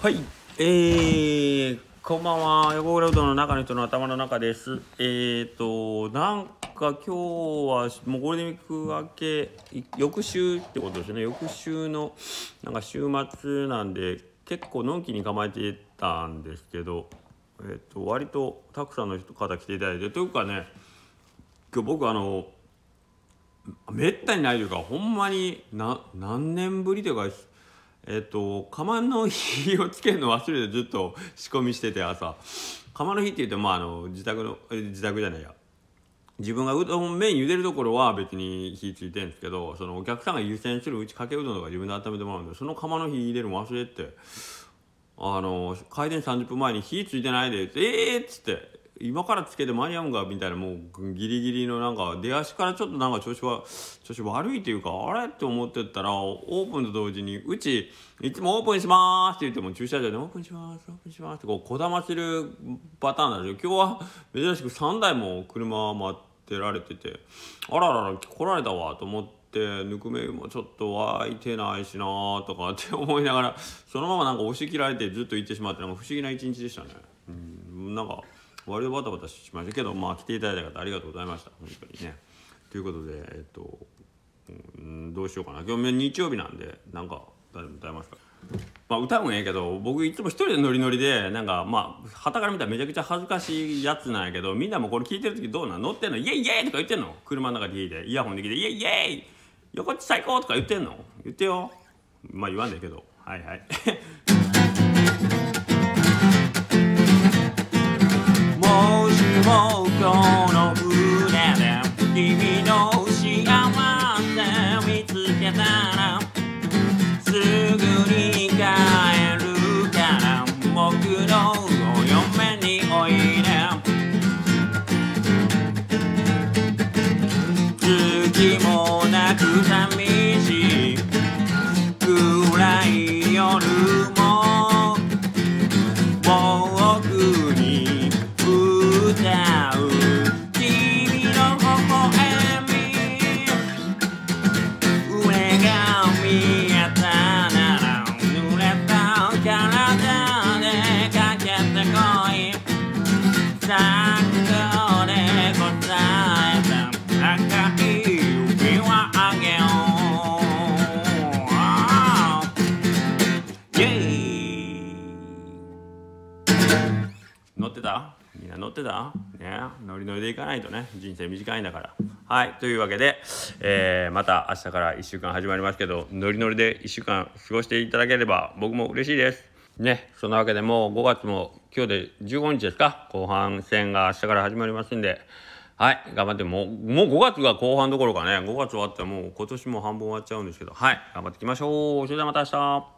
はい、えー、こんばんは、横倉うどんの中の人の頭の中です。えーと、なんか今日はもうゴールデンウィーク明け、翌週ってことですね、翌週のなんか週末なんで、結構のんきに構えてたんですけど、えーと、割とたくさんの人方来ていただいて、というかね、今日僕あの、めったにないというかほんまにな何年ぶりというかえっ、と釜の火をつけるの忘れてずっと仕込みしてて朝。釜の火って言ってもまああの自宅の自宅じゃないや。自分がうどん麺茹でるところは別に火ついてるんですけどそのお客さんが優先するうちかけうどんとか自分で温めてもらうんでその釜の火入れるの忘れてあの開店30分前に火ついてないでええ、っつって今からつけて間に合うんかみたいなもうギリギリのなんか出足からちょっとなんか調子は調子悪いっていうかあれ？って思ってたらオープンと同時にうちいつもオープンしますって言っても駐車場でオープンしますオープンしますってこうこだまするパターンなんですよ今日は珍しく3台も車待ってられててあららら来られたわと思って。ぬくめもちょっと湧いてないしなとかって思いながらそのままなんか押し切られてずっと行ってしまってなんか不思議な一日でしたね。うんなんか割とバタバタしましたけどまあ来ていただいた方ありがとうございました。本当にね。ということでえっと、うん、どうしようかな。今日日曜日なんでなんか誰も歌いますか？まあ歌うんええけど僕いつも一人でノリノリでなんかまあはたから見たらめちゃくちゃ恥ずかしいやつなんやけどみんなもこれ聞いてる時どうなん？乗ってんの？イエイイエイ！とか言ってんの？車の中で聞いてイヤホンで聞いてイエイイエイ！横っち最高！とか言ってんの？言ってよ。まあ言わんねんけど。はいはい。見つけたらすぐに帰るから僕のお嫁においで。月もなく寂しい暗い夜もてこい。最後で答えた赤い指輪あげよう。イェイ。乗ってた？みんな乗ってた？ね。ノリノリでいかないとね。人生短いんだから。はい。というわけで、えーまた明日から1週間始まりますけどノリノリで1週間過ごしていただければ僕も嬉しいです。ねそんなわけでもう5月も今日で15日ですか？後半戦が明日から始まりますんで。はい頑張ってもうもう5月が後半どころかね。5月終わったらもう今年も半分終わっちゃうんですけど。はい頑張っていきましょう。それではまた明日。